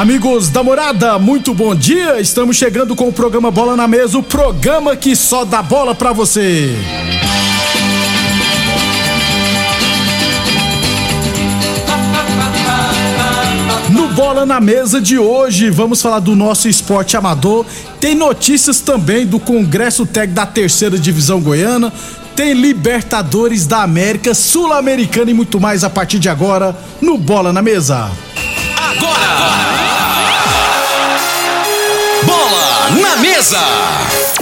Amigos da morada, muito bom dia. Estamos chegando com o programa Bola na Mesa o programa que só dá bola pra você. No Bola na Mesa de hoje, vamos falar do nosso esporte amador. Tem notícias também do Congresso Técnico da Terceira Divisão Goiana. Tem Libertadores da América, Sul-Americana e muito mais a partir de agora no Bola na Mesa. Bola na mesa.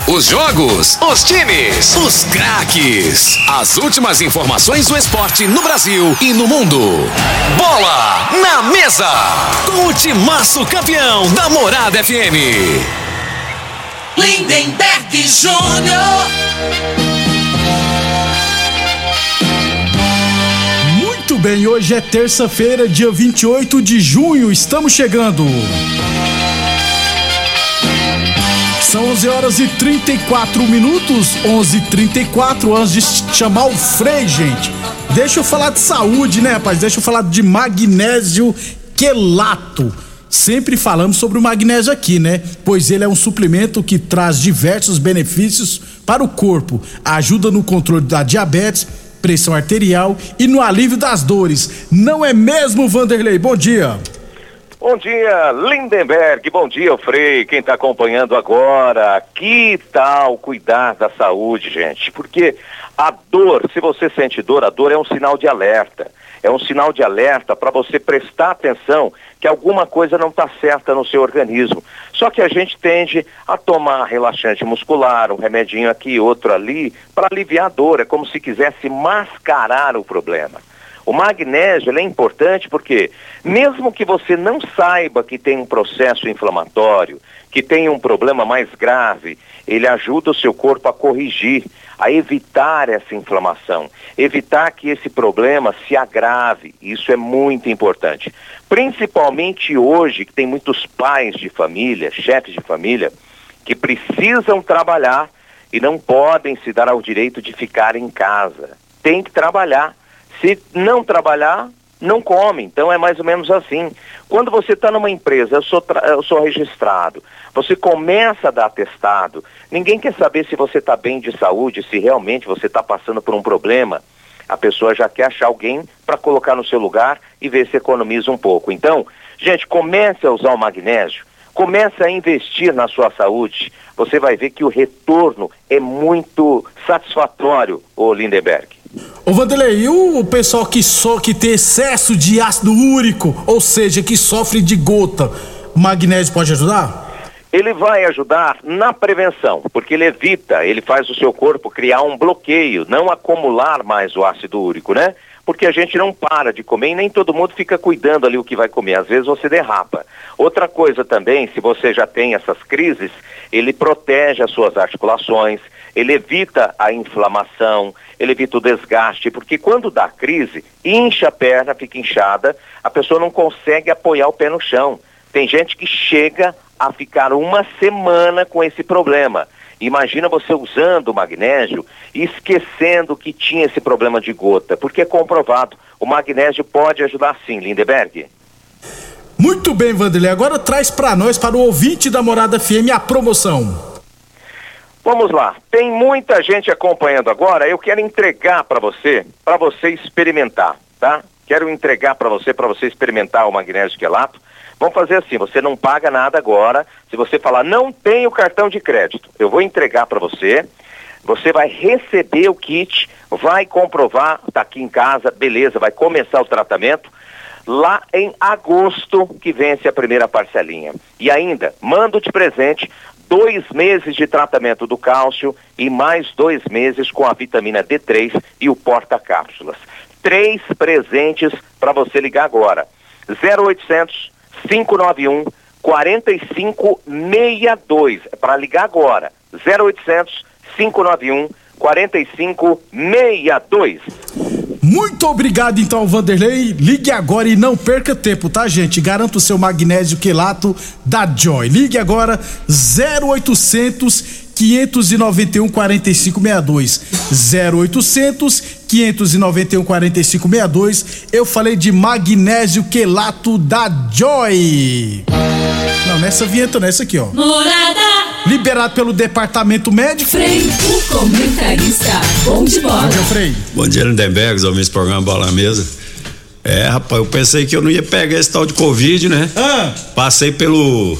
Os jogos, os times, os craques. As últimas informações do esporte no Brasil e no mundo. Bola na mesa. Com o timaço campeão da Morada FM. Lindenberg Júnior. Muito bem, hoje é terça-feira, dia 28 de junho, estamos chegando. São 11 horas e 34 minutos, 11:34 antes de chamar o Frei, gente. Deixa eu falar de saúde, né, rapaz? Deixa eu falar de magnésio quelato. Sempre falamos sobre o magnésio aqui, né? Pois ele é um suplemento que traz diversos benefícios para o corpo. Ajuda no controle da diabetes, pressão arterial e no alívio das dores. Não é mesmo, Vanderlei? Bom dia. Bom dia, Lindenberg. Bom dia, Frei. Quem está acompanhando agora. Que tal cuidar da saúde, gente? Porque a dor, se você sente dor, a dor é um sinal de alerta. É um sinal de alerta para você prestar atenção que alguma coisa não está certa no seu organismo. Só que a gente tende a tomar relaxante muscular, um remedinho aqui, outro ali, para aliviar a dor. É como se quisesse mascarar o problema. O magnésio é importante porque, mesmo que você não saiba que tem um processo inflamatório, que tem um problema mais grave, ele ajuda o seu corpo a corrigir, a evitar essa inflamação, evitar que esse problema se agrave. Isso é muito importante. Principalmente hoje, que tem muitos pais de família, chefes de família, que precisam trabalhar e não podem se dar ao direito de ficar em casa. Tem que trabalhar. Se não trabalhar, não come. Então é mais ou menos assim. Quando você está numa empresa, eu sou, eu sou registrado, você começa a dar atestado, ninguém quer saber se você está bem de saúde, se realmente você está passando por um problema. A pessoa já quer achar alguém para colocar no seu lugar e ver se economiza um pouco. Então, gente, comece a usar o magnésio, comece a investir na sua saúde. Você vai ver que o retorno é muito satisfatório, ô Lindeberg. Ô Vanderlei, e o pessoal que só que tem excesso de ácido úrico, ou seja, que sofre de gota, magnésio pode ajudar? Ele vai ajudar na prevenção, porque ele evita, ele faz o seu corpo criar um bloqueio, não acumular mais o ácido úrico, né? Porque a gente não para de comer e nem todo mundo fica cuidando ali o que vai comer. Às vezes você derrapa. Outra coisa também, se você já tem essas crises, ele protege as suas articulações, ele evita a inflamação, ele evita o desgaste, porque quando dá crise, incha a perna, fica inchada, a pessoa não consegue apoiar o pé no chão. Tem gente que chega a ficar uma semana com esse problema. Imagina você usando o magnésio e esquecendo que tinha esse problema de gota, porque é comprovado. O magnésio pode ajudar sim, Lindeberg. Muito bem, Vanderlei. Agora traz pra nós, para o ouvinte da Morada FM, a promoção. Vamos lá. Tem muita gente acompanhando agora. Eu quero entregar para você, para você experimentar, tá? Quero entregar para você, para você experimentar o magnésio quelato. Vamos fazer assim, você não paga nada agora. Se você falar, não tenho cartão de crédito, eu vou entregar para você. Você vai receber o kit, vai comprovar, tá aqui em casa, beleza, vai começar o tratamento. Lá em agosto que vence a primeira parcelinha. E ainda, mando de presente dois meses de tratamento do cálcio e mais dois meses com a vitamina D3 e o porta-cápsulas. Três presentes para você ligar agora. 0800 591 4562. É para ligar agora. 0800 591 4562. Muito obrigado então, Vanderlei. Ligue agora e não perca tempo, tá, gente? Garanto o seu magnésio quelato da Joy. Ligue agora 0800 591 4562. 0800 591 4562. Eu falei de magnésio quelato da Joy. Não, nessa vinheta, nessa aqui, ó. Morada. Liberado pelo departamento médico. Frei, o comentarista. Bom de bola. Bom dia, Frei. Bom dia, Lindenberg, ouvindo esse programa Bola na Mesa. É, rapaz, eu pensei que eu não ia pegar esse tal de Covid, né? Ah. Passei pelo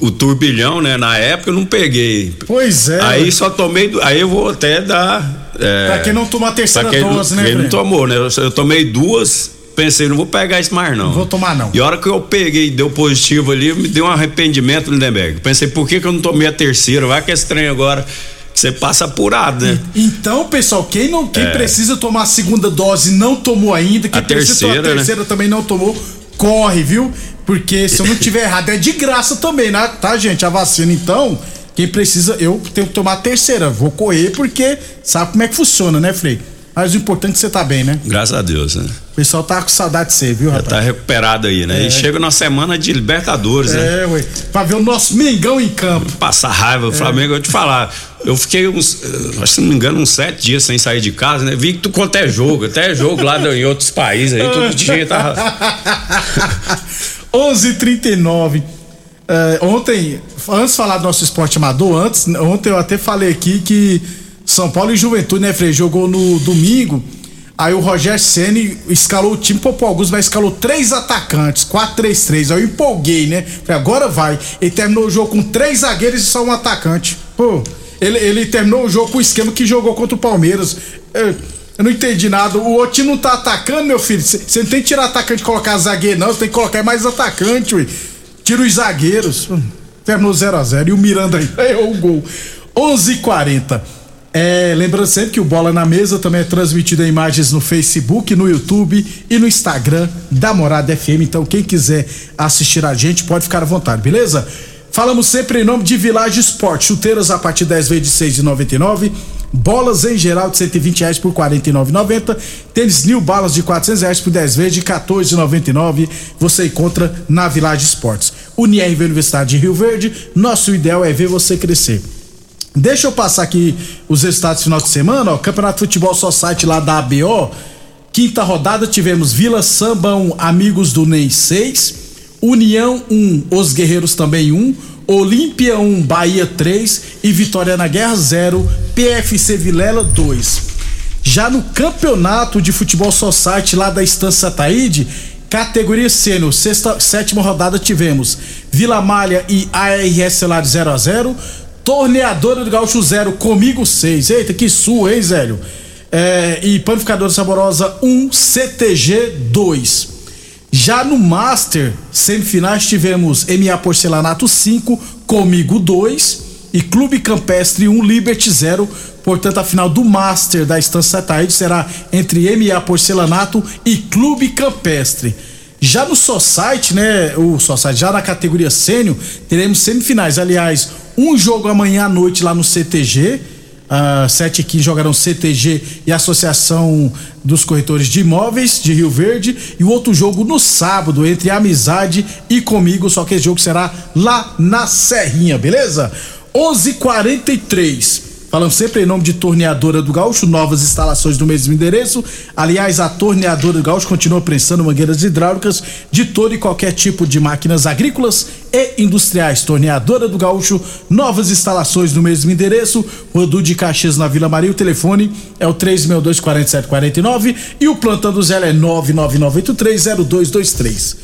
o, o turbilhão, né? Na época eu não peguei. Pois é. Aí só tomei. Aí eu vou até dar. É, Pra quem não tomou a terceira pra quem dose, não, né, quem não tomou, né? Eu, eu tomei duas, pensei, não vou pegar isso mais, não. Não vou tomar, não. E a hora que eu peguei deu positivo ali, me deu um arrependimento, Lindenberg. Pensei, por que, que eu não tomei a terceira? Vai que esse trem agora. Você passa apurado, né? Então, pessoal, quem não quem precisa tomar a segunda dose e não tomou ainda, quem A precisa tomar a terceira, né? também não tomou, corre, viu? Porque se eu não tiver errado, é de graça também, né? Tá, gente? A vacina, então, quem precisa, eu tenho que tomar a terceira. Vou correr porque sabe como é que funciona, né, Frei? Mas o importante é que você tá bem, né? Graças a Deus, né? O pessoal tá com saudade de você, viu, Já rapaz? tá recuperado aí, né? E chega na semana de Libertadores, né? É, ué. Pra ver o nosso Mengão em campo. Passar raiva, o Flamengo, eu te falar. Eu fiquei uns, eh, acho que se não me engano, uns sete dias sem sair de casa, né? Vi que tu quanto é jogo, até jogo lá em outros países aí, todo dia tava. 11:39. É, ontem, antes de falar do nosso esporte amador, antes, ontem eu até falei aqui que São Paulo e Juventude, né, Frei, jogou no domingo. Aí o Rogério Ceni escalou o time, Popô Augusto vai escalou três atacantes, 4-3-3. Aí eu empolguei, né? Falei, agora vai. Ele terminou o jogo com três zagueiros e só um atacante. Pô, ele, ele terminou o jogo com o esquema que jogou contra o Palmeiras. Eu, eu não entendi nada. O outro time não tá atacando, meu filho. Você não tem que tirar atacante e colocar zagueiro, não. Você tem que colocar mais atacante, ué. Tira os zagueiros. Terminou 0x0. E o Miranda aí errou o gol. 11:40. É, lembrando sempre que o Bola na Mesa também é transmitido em imagens no Facebook, no YouTube e no Instagram da Morada FM. Então, quem quiser assistir a gente, pode ficar à vontade, beleza? Falamos sempre em nome de Village Sport. Chuteiras a partir 10 vezes de 6,99. Bolas em geral de 120 reais por 49,90. Tênis New Balas de 400 reais por 10 vezes de 14,99. Você encontra na Village Sports. Unirv Universidade de Rio Verde. Nosso ideal é ver você crescer. Deixa eu passar aqui os resultados do final de semana, ó. Campeonato Futebol Só Site lá da ABO. Quinta rodada tivemos Vila Samba 1, Amigos do Ney 6, União 1, Os Guerreiros também 1, Olímpia 1, Bahia 3 e Vitória na Guerra 0, PFC Vilela 2. Já no campeonato de futebol society lá da Estância Taíde, categoria sênior, sexta, sétima rodada tivemos Vila Malha e ARS Celular 0 a 0 Torneadora do Gaúcho 0, comigo 6. Eita, que sua, hein, Zélio? É, e Panificadora Saborosa 1, CTG 2. Já no Master, semifinais tivemos MA Porcelanato 5, Comigo 2 e Clube Campestre 1, Liberty 0. Portanto, a final do Master da Estância Taíde será entre MA Porcelanato e Clube Campestre. Já no Society, né? O Society, já na categoria sênior, teremos semifinais. Aliás, um jogo amanhã à noite lá no CTG. Uh, 7 e 15 jogarão CTG e Associação dos Corretores de Imóveis de Rio Verde. E o outro jogo no sábado, entre Amizade e Comigo. Só que esse jogo será lá na Serrinha, beleza? 11:43 h 43 Falando sempre em nome de Torneadora do Gaúcho, novas instalações no mesmo endereço. Aliás, a Torneadora do Gaúcho continua prensando mangueiras hidráulicas de todo e qualquer tipo de máquinas agrícolas e industriais. Torneadora do Gaúcho, novas instalações no mesmo endereço. Rodu de Caxias na Vila Maria. O telefone é o 362-4749 e o plantão do Zé é 999830223.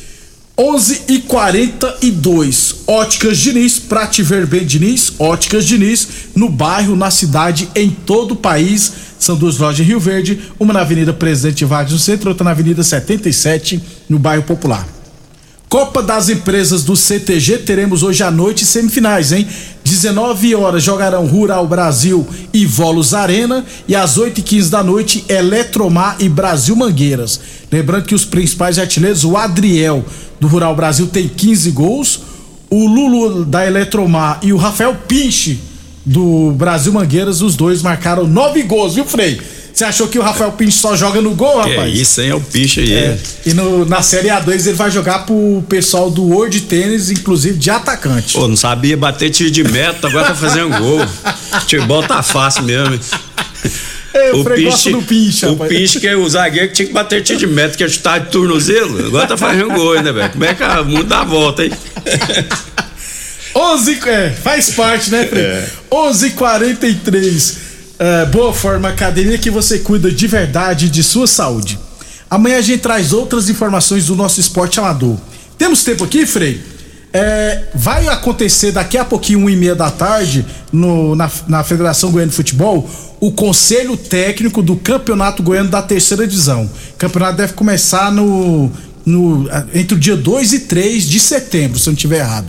11 e 42 Óticas Diniz, pra te ver bem Diniz, Óticas Diniz, no bairro, na cidade, em todo o país. São duas lojas em Rio Verde, uma na Avenida Presidente Vargas no centro, outra na Avenida 77, no bairro Popular. Copa das Empresas do CTG, teremos hoje à noite semifinais, hein? 19 horas jogarão Rural Brasil e Volos Arena e às 8 e 15 da noite Eletromar e Brasil Mangueiras. Lembrando que os principais artilheiros, o Adriel do Rural Brasil tem 15 gols, o Lulu da Eletromar e o Rafael Pinche do Brasil Mangueiras, os dois marcaram nove gols, viu, Frei? Você achou que o Rafael Pinche só joga no gol, rapaz? isso, hein? É o piche aí. É, e no- na Série A2 ele vai jogar pro pessoal do World Tênis, inclusive de atacante. Pô, não sabia bater tiro de meta, agora tá fazendo gol. Futebol tá fácil mesmo. É, o gosta do Pinche, o. Pinche que é o zagueiro que tinha que bater tiro de meta, que é chutar de tornozelo. Agora tá fazendo gol ainda, velho. Como é que o mundo dá a volta, hein? 11, é, faz parte, né, Frei? É. 11:43. É, boa forma, academia que você cuida de verdade de sua saúde. Amanhã a gente traz outras informações do nosso esporte amador. Temos tempo aqui, Frei? É, vai acontecer daqui a pouquinho, uma e meia da tarde, no- na, na Federação Goiana de Futebol, o conselho técnico do Campeonato Goiano da Terceira Divisão. O campeonato deve começar no, no- entre o dia 2 e 3 de setembro, se eu não estiver errado.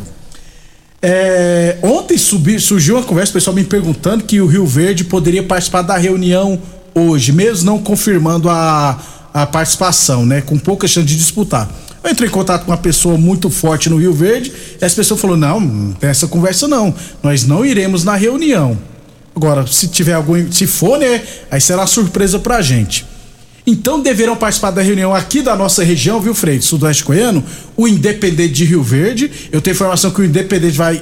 É, ontem subi- surgiu uma conversa, o pessoal me perguntando que o Rio Verde poderia participar da reunião hoje, mesmo não confirmando a, a participação, né? Com pouca chance de disputar. Eu entrei em contato com uma pessoa muito forte no Rio Verde e essa pessoa falou: não, não tem essa conversa não. Nós não iremos na reunião. Agora, se tiver algum. Se for, né? Aí será surpresa pra gente. Então deverão participar da reunião aqui da nossa região, viu, Freire? Sudoeste Goiano, o Independente de Rio Verde. Eu tenho informação que o Independente vai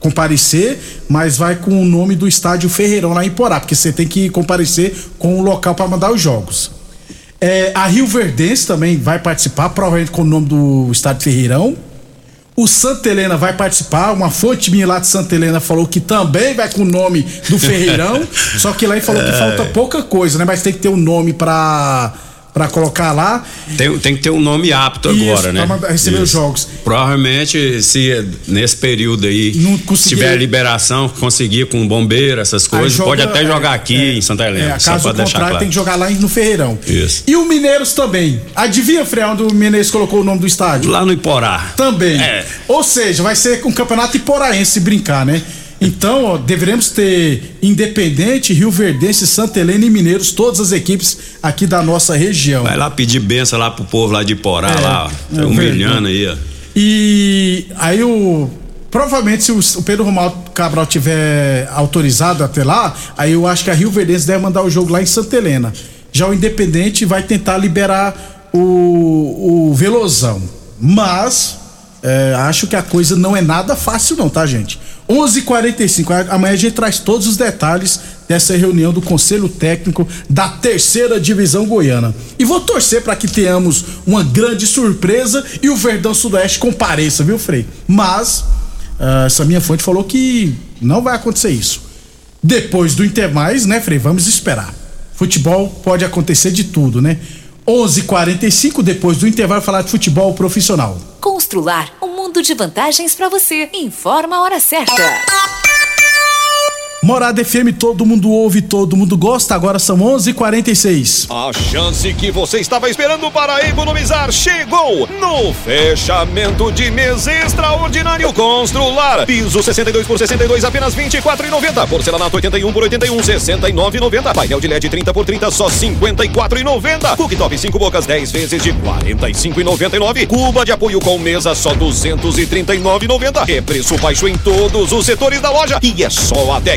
comparecer, mas vai com o nome do estádio Ferreirão lá em Porá, porque você tem que comparecer com o local para mandar os jogos. É, a Rio Verdense também vai participar, provavelmente com o nome do estádio Ferreirão. O Santa Helena vai participar. Uma fonte minha lá de Santa Helena falou que também vai com o nome do Ferreirão. só que lá ele falou que falta pouca coisa, né? Mas tem que ter um nome pra, pra colocar lá. Tem, tem que ter um nome apto Isso, agora, né? mandar- receber os jogos. Provavelmente, se nesse período aí Não conseguir- tiver liberação, conseguir com bombeiro, essas coisas, joga- pode até é, jogar aqui é, em Santa Helena. É, só caso deixar contrário, claro. tem que jogar lá no Ferreirão. Isso. E o Mineiros também. Adivinha, Frei, onde o Mineiros colocou o nome do estádio? Lá no Iporá. Também. É. Ou seja, vai ser um campeonato iporaense se brincar, né? Então, ó, deveremos ter Independente, Rio Verdense, Santa Helena e Mineiros, todas as equipes aqui da nossa região. Vai lá pedir benção lá pro povo lá de Iporá, É, lá, é humilhando aí, ó. E aí o. Provavelmente, se o, o Pedro Romualdo Cabral tiver autorizado até lá, aí eu acho que a Rio Verdense deve mandar o jogo lá em Santa Helena. Já o Independente vai tentar liberar o, o Velozão. Mas é, acho que a coisa não é nada fácil, não, tá, gente? 11:45 h 45 amanhã a gente traz todos os detalhes dessa reunião do Conselho Técnico da Terceira Divisão Goiana. E vou torcer para que tenhamos uma grande surpresa e o Verdão Sudoeste compareça, viu, Frei? Mas ah, essa minha fonte falou que não vai acontecer isso. Depois do Intermais, né, Frei? Vamos esperar. Futebol pode acontecer de tudo, né? 11:45 depois do intervalo falar de futebol profissional. Constrular um mundo de vantagens para você. Informa a hora certa. Morada FM, todo mundo ouve, todo mundo gosta. Agora são 11:46. A chance que você estava esperando para economizar chegou no fechamento de mês extraordinário Constrular. Piso 62 por 62 apenas 24,90. Porcelanato 81 por 81 69,90. Painel de LED 30 por 30 só 54,90. Cooktop 5 bocas 10 vezes de 45,99. Cuba de apoio com mesa só 239,90. É preço baixo em todos os setores da loja e é só até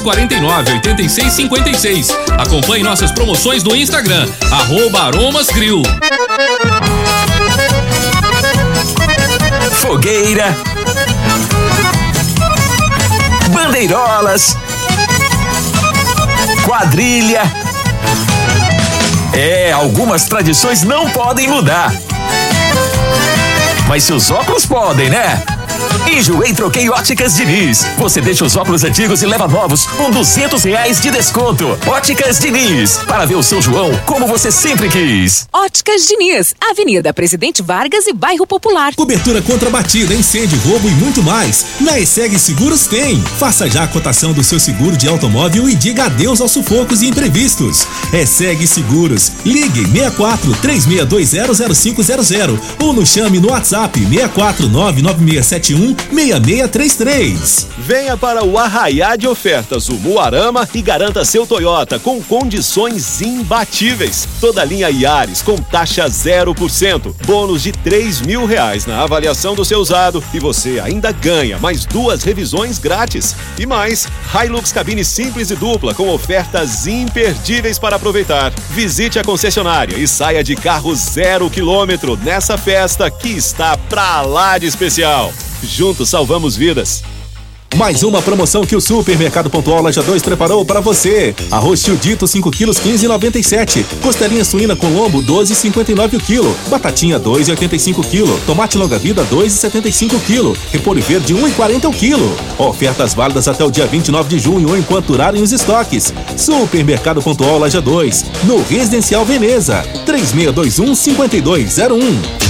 49 86 56. Acompanhe nossas promoções no Instagram, arroba Aromas Grill. Fogueira. Bandeirolas. Quadrilha. É, algumas tradições não podem mudar. Mas seus óculos podem, né? Enjoei Troquei Óticas Diniz. Você deixa os óculos antigos e leva novos com duzentos reais de desconto. Óticas Diniz. Para ver o São João como você sempre quis. Óticas Diniz, Avenida Presidente Vargas e Bairro Popular. Cobertura contra batida, incêndio, roubo e muito mais. Na ESEG Seguros tem. Faça já a cotação do seu seguro de automóvel e diga adeus aos sufocos e imprevistos. ESEG Seguros. Ligue 64 3620 0500 ou nos chame no WhatsApp 64 99671 6633. Venha para o Arraiá de Ofertas, o Muarama, e garanta seu Toyota com condições imbatíveis. Toda linha Yaris com taxa 0%, bônus de 3 mil reais na avaliação do seu usado e você ainda ganha mais duas revisões grátis. E mais, Hilux cabine simples e dupla com ofertas imperdíveis para aproveitar. Visite a concessionária e saia de carro zero quilômetro nessa festa que está pra lá de especial. Juntos salvamos vidas. Mais uma promoção que o Supermercado Pontual Loja 2 preparou para você. Arroz tio dito 5 quilos 15,97. Costelinha suína com lombo 12,59 o quilo. Batatinha 2,85 quilo. Tomate longa vida 2,75 quilo. Repolho verde 1,40 o quilo. Ofertas válidas até o dia 29 de junho enquanto durarem os estoques. Supermercado Pontual Loja 2, no Residencial Veneza. 3621 5201.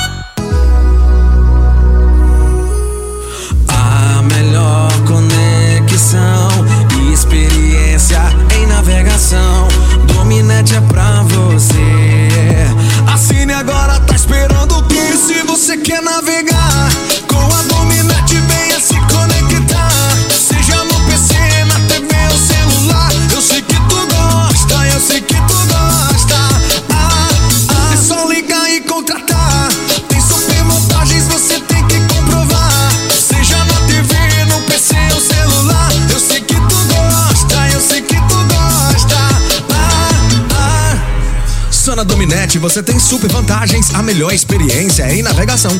E experiência em navegação. Dominete é pra você. Assine agora, tá esperando o que? Se você quer navegar Dominet você tem super vantagens, a melhor experiência em navegação.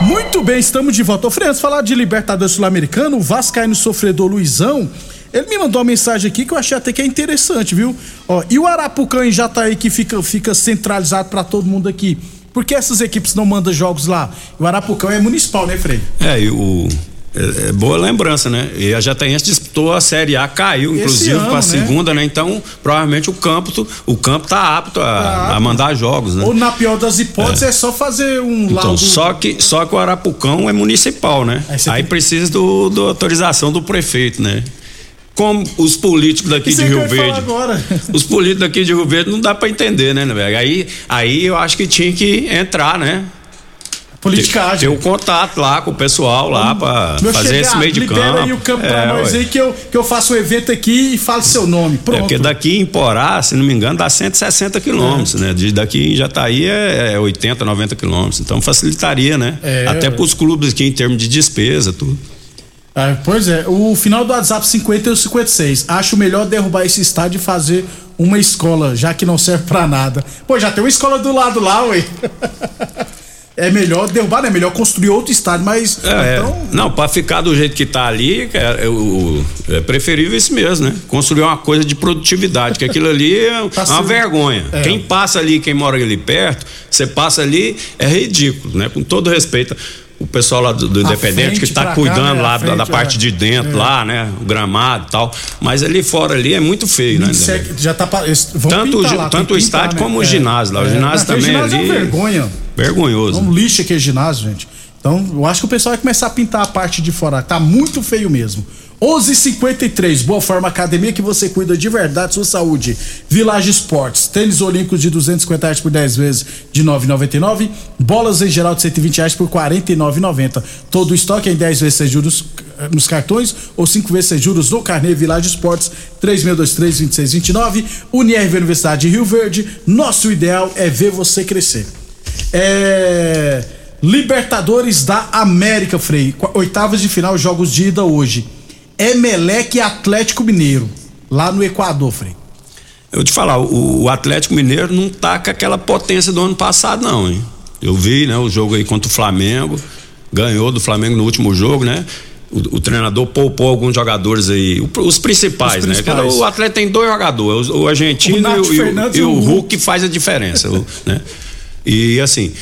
Muito bem, estamos de volta. Ô, de falar de Libertadores Sul-Americano, o Vascaíno sofredor Luizão, ele me mandou uma mensagem aqui que eu achei até que é interessante, viu? Ó, e o Arapucã em Jataí que fica, fica centralizado para todo mundo aqui? Por que essas equipes não mandam jogos lá? O Arapucão é municipal, né, Frei? É, e o. É, é boa lembrança, né? E a Jataense disputou a Série A, caiu, inclusive, para a né? segunda, né? Então, provavelmente o campo, o campo tá apto a, Tá a mandar jogos, né? Ou na pior das hipóteses é, só fazer um Então, laudo. só que, só que o Arapucão é municipal, né? Aí, precisa do, do autorização do prefeito, né? Como os políticos daqui Isso de aí eu Rio Verde. agora. Os políticos daqui de Rio Verde não dá pra entender, né, velho? Aí, aí eu acho que tinha que entrar, né? Politicagem. Ter o contato lá com o pessoal lá pra Meu fazer esse chegado, meio de campo. aí o campo É, pra nós ué. aí que eu, que eu faço um evento aqui e falo seu nome. É Pronto. porque daqui em Porá, se não me engano, dá 160 quilômetros, né? De daqui em Jataí é, é 80, 90 quilômetros. Então facilitaria, né? É, Até ué. pros clubes aqui em termos de despesa, tudo. Ah, pois é, o final do WhatsApp 50 e o 56. Acho melhor derrubar esse estádio e fazer uma escola, já que não serve pra nada. Pô, já tem uma escola do lado lá, ué. É melhor derrubar? É melhor construir outro estádio, mas. É, então. Não, pra ficar do jeito que tá ali, é, é, é preferível isso mesmo, né? Construir uma coisa de produtividade, que aquilo ali é uma sendo- vergonha. É. Quem passa ali, quem mora ali perto, você passa ali, é ridículo, né? Com todo respeito. O pessoal lá do, do Independente frente que tá pra cá, cuidando né? lá A da, da frente, parte é. de dentro, É. lá, né? O gramado e tal. Mas ali fora ali é muito feio, né? Isso é- já tá. vão Tanto, o lá, tanto o pintar, estádio né? como o É. ginásio lá. O É. ginásio também ginásio ali. É uma vergonha. Vergonhoso. É um lixo aquele ginásio, gente. Então, eu acho que o pessoal vai começar a pintar a parte de fora. Tá muito feio mesmo. 11:53 Boa Forma Academia que você cuida de verdade sua saúde. Village Esportes, tênis olímpicos de 250 reais por 10 vezes de 9,99. Bolas em geral de 120 reais por 49,90. Todo o estoque em 10 vezes sem juros eh, nos cartões ou 5 vezes sem juros no carnê Village Esportes 3623-2629. Unirv Universidade de Rio Verde. Nosso ideal é ver você crescer. É. Libertadores da América, Frei. Oitavas de final, jogos de ida hoje. Emelec e Atlético Mineiro, lá no Equador, Frei. Eu te falar, o, o Atlético Mineiro não tá com aquela potência do ano passado, não, hein? Eu vi, né, o jogo aí contra o Flamengo, ganhou do Flamengo no último jogo, né? O, o treinador poupou alguns jogadores aí, os principais, Os né? principais. O Atlético tem dois jogadores, o, o argentino O e, o- e e o Hulk que faz a diferença, né? E assim,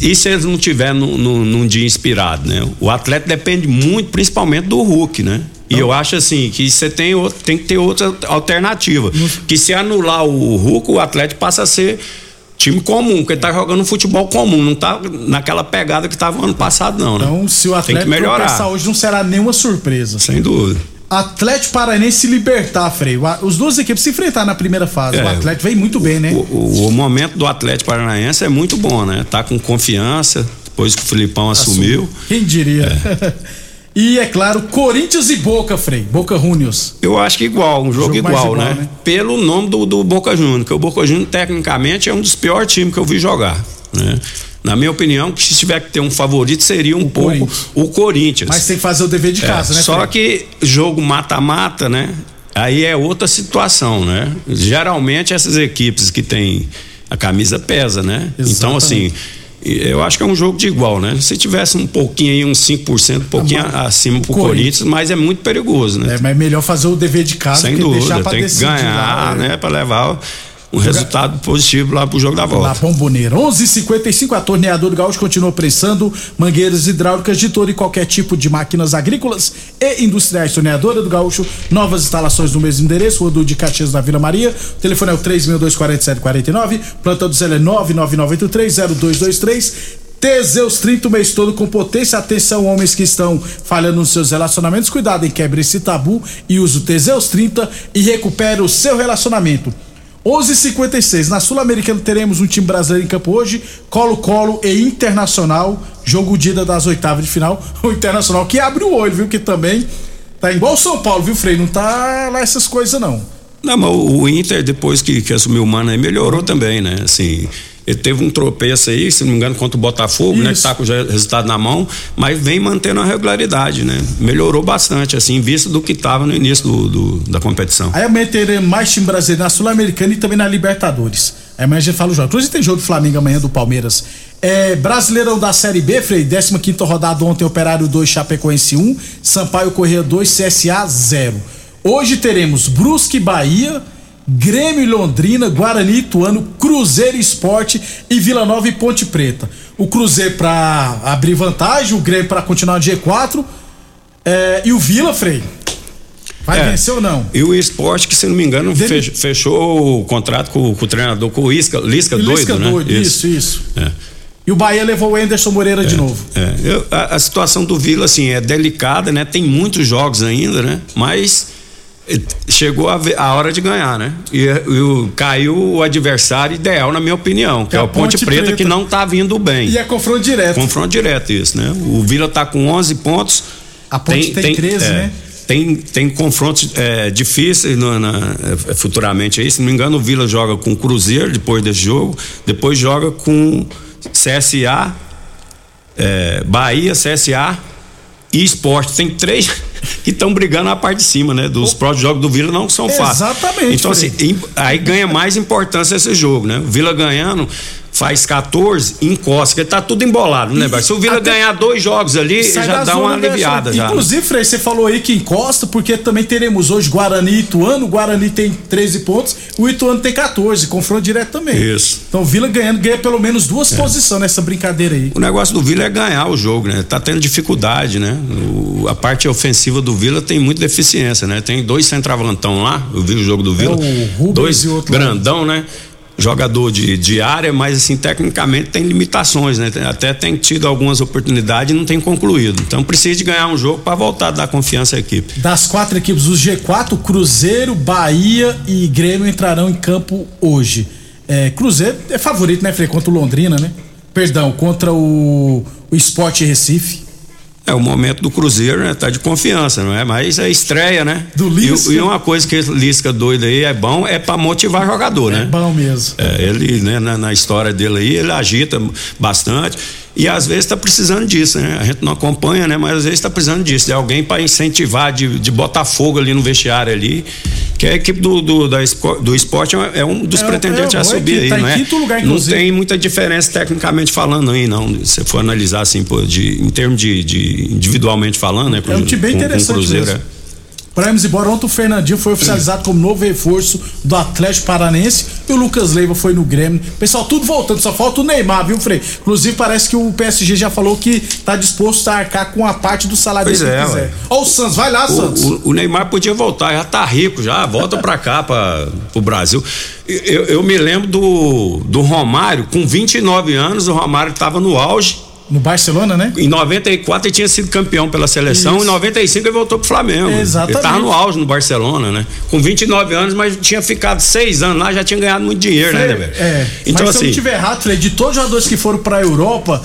e se eles não tiverem num, num- num dia inspirado, né? O atleta depende muito, principalmente do Hulk, né? E eu acho assim que você tem, outro- tem que ter outra alternativa. Que se anular o Hulk, o Atlético passa a ser time comum, porque ele tá jogando futebol comum, não tá naquela pegada que tava ano passado, não, né? Então, se o tem Atlético que melhorar. tropeçar hoje, não será nenhuma surpresa. Sem dúvida. Atlético Paranense se libertar, Frei. O A- Os duas equipes se enfrentaram na primeira fase. É. o Atlético vem muito bem, né? O, o momento do Atlético Paranaense é muito bom, né? Tá com confiança, depois que o Filipão assumiu. Quem diria? e é claro, Corinthians e Boca, Frei. Boca Juniors. Eu acho que igual, um jogo, Jogo igual, igual, né? né? Pelo nome do, do Boca Juniors, que o Boca Juniors, tecnicamente, é um dos piores times que eu vi jogar. Né? Na minha opinião, que se tiver que ter um favorito, seria um pouco Corinthians. o Corinthians. Mas tem que fazer o dever de É, casa, né? Só Frei? que jogo mata-mata, né? Aí é outra situação, né? Geralmente essas equipes que têm a camisa pesa, né? Então, assim, eu acho que é um jogo de igual, né? Se tivesse um pouquinho aí, uns 5%, um pouquinho acima pro Corinthians. Corinthians, mas é muito perigoso, né? É, mas é melhor fazer o dever de casa Sem que deixar dúvida, pra tem que ganhar, lá, é. né? Pra levar um resultado positivo lá pro jogo da Lá, volta. Bomboneira. 11:55 a torneadora do Gaúcho continua prensando mangueiras hidráulicas de todo e qualquer tipo de máquinas agrícolas e industriais. Torneadora do Gaúcho, novas instalações no mesmo endereço, Rodul de Caxias na Vila Maria. O telefone é o 3.24749, plantão do Zé é 999830223. Teseus 30 o mês todo com potência. Atenção, homens que estão falhando nos seus relacionamentos. Cuidado em quebre esse tabu e use o Teseus 30 e recupere o seu relacionamento. 11:56 Na Sul-Americana teremos um time brasileiro em campo hoje, Colo-Colo e Internacional, jogo de ida das oitavas de final. O Internacional que abre o olho, viu? Que também tá igual o São Paulo, viu, Frei? Não tá lá essas coisas, não. Não, mas o Inter, depois que, que assumiu o Mano melhorou também, né? Assim, Ele teve um tropeço aí, se não me engano, contra o Botafogo, né? Que Isso. tá com o resultado na mão, mas vem mantendo a regularidade, né? Melhorou bastante, assim, em vista do que estava no início do, do- da competição. Aí amanhã teremos mais time brasileiro na Sul-Americana e também na Libertadores. Aí amanhã a gente fala o jogo. Inclusive tem jogo do Flamengo amanhã, do Palmeiras. É, Brasileirão da Série B, Frei, 15 rodada ontem, Operário 2, Chapecoense 1, Sampaio Corrêa 2, CSA 0. Hoje teremos Brusque Bahia, Grêmio e Londrina, Guarani Ituano, Cruzeiro Esporte e Vila Nova e Ponte Preta. O Cruzeiro pra abrir vantagem, o Grêmio pra continuar no G4 é, e o Vila, Frei. Vai É. vencer ou não? E o esporte, que se não me engano, fech- fechou o contrato com, com o treinador, com o Isca, Lisca, doido, Lisca né? doido, isso, isso. É. E o Bahia levou o Anderson Moreira de novo. É, eu- a, a situação do Vila, assim, é delicada, né? Tem muitos jogos ainda, né? Mas chegou a, a hora de ganhar, né? E, e caiu o adversário ideal, na minha opinião, que é, É o Ponte, Ponte Preta, Preta. que não tá vindo bem. E é confronto direto. Confronto direto, isso, né? O Vila tá com 11 pontos. A Ponte tem 13, é, né? Tem, tem confrontos é, difíceis no- na- é, futuramente aí. Se não me engano, o Vila joga com o Cruzeiro depois desse jogo. Depois joga com CSA, é, Bahia, CSA e Esporte. Tem três que estão brigando na parte de cima, né? Dos próximos jogos do Vila não são fáceis. Exatamente, Então, assim, aí ganha mais importância esse jogo, né? O Vila ganhando. Faz 14, encosta, porque tá tudo embolado, né? Se o Vila até- ganhar dois jogos ali, já dá uma aliviada já. né? Inclusive, Frei, você falou aí que encosta, porque também teremos hoje Guarani e Ituano. O Guarani tem 13 pontos, o Ituano tem 14, confronto direto também. Isso. Então o Vila ganhando, ganha pelo menos duas posições nessa brincadeira aí. O negócio do Vila é ganhar o jogo, né? Tá tendo dificuldade, né? O- a parte ofensiva do Vila tem muita deficiência, né? Tem dois centravantão lá, eu vi o jogo do Vila. o Rubens dois e o outro grandão, né? Jogador de, de área, mas assim, tecnicamente tem limitações, né? Até tem tido algumas oportunidades e não tem concluído. Então precisa de ganhar um jogo para voltar a dar confiança à equipe. Das quatro equipes dos G4, Cruzeiro, Bahia e Grêmio entrarão em campo hoje. É, Cruzeiro é favorito, né, Frei? Contra o Londrina, né? Perdão, contra o, o Sport Recife. É o momento do Cruzeiro, né? Tá de confiança, não é? Mas é estreia, né? Do Lisca. E, e uma coisa que esse Lisca doido aí é bom é para motivar jogador, né? É bom mesmo. É, ele, né, na, na história dele aí, ele agita bastante e às vezes está precisando disso, né? A gente não acompanha, né? Mas às vezes está precisando disso, de alguém para incentivar, de, de botar fogo ali no vestiário ali, que a equipe do, do, da do esporte é um dos É, pretendentes é, a é, subir aí, tá não é? quinto lugar, não tem muita diferença tecnicamente falando aí, não. Se você for analisar assim, pô, de, em termos de, de individualmente falando, né? É um time bem com- com interessante Cruzeiro, mesmo. é. Para irmos embora, ontem o Fernandinho foi oficializado como novo reforço do Atlético Paranense e o Lucas Leiva foi no Grêmio. Pessoal, tudo voltando, só falta o Neymar, viu, Frei? Inclusive, parece que o PSG já falou que tá disposto a arcar com a parte do salário Pois dele é, que quiser. ué. Ó, o Santos, vai lá, Santos. O, o- o Neymar podia voltar, já tá rico já, volta pra cá, pra, pro Brasil. Eu, eu me lembro do, do Romário, com 29 anos, o Romário tava no auge. No Barcelona, né? Em 94 ele tinha sido campeão pela seleção, Isso. em 95 ele voltou pro Flamengo. Exatamente. Ele tava no auge no Barcelona, né? Com 29 anos, mas tinha ficado seis anos lá, já tinha ganhado muito dinheiro, né, Frei, velho? É, Então, mas se eu assim- não tiver errado, de todos os jogadores que foram pra Europa,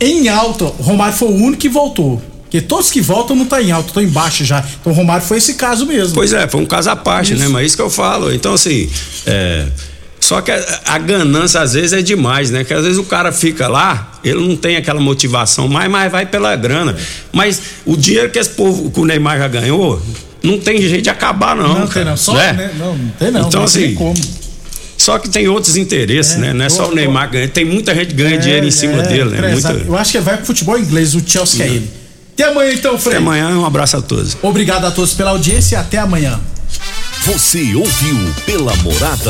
em alta, o Romário foi o único que voltou. Porque todos que voltam não tá em alta, estão em baixa já. Então o Romário foi esse caso mesmo. Pois é, foi um caso à parte, Isso. né? Mas isso que eu falo. Então, assim, é, só que a, a ganância às vezes é demais, né? Que às vezes o cara fica lá, ele não tem aquela motivação mais, mas vai pela grana. Mas o dinheiro que esse povo, que o Neymar já ganhou, não tem jeito de acabar, não. Não, tem cara, não. Só, né? né? Não, não tem não. Então, não tem assim, como. Só que tem outros interesses, É, né? Não é só o Neymar ganhando. Tem muita gente que ganha dinheiro em cima É, dele, né? Muita... Eu acho que vai pro futebol inglês, o Chelsea que é ele. Até amanhã então, Frei. Até amanhã, um abraço a todos. Obrigado a todos pela audiência e até amanhã. Você ouviu pela Morada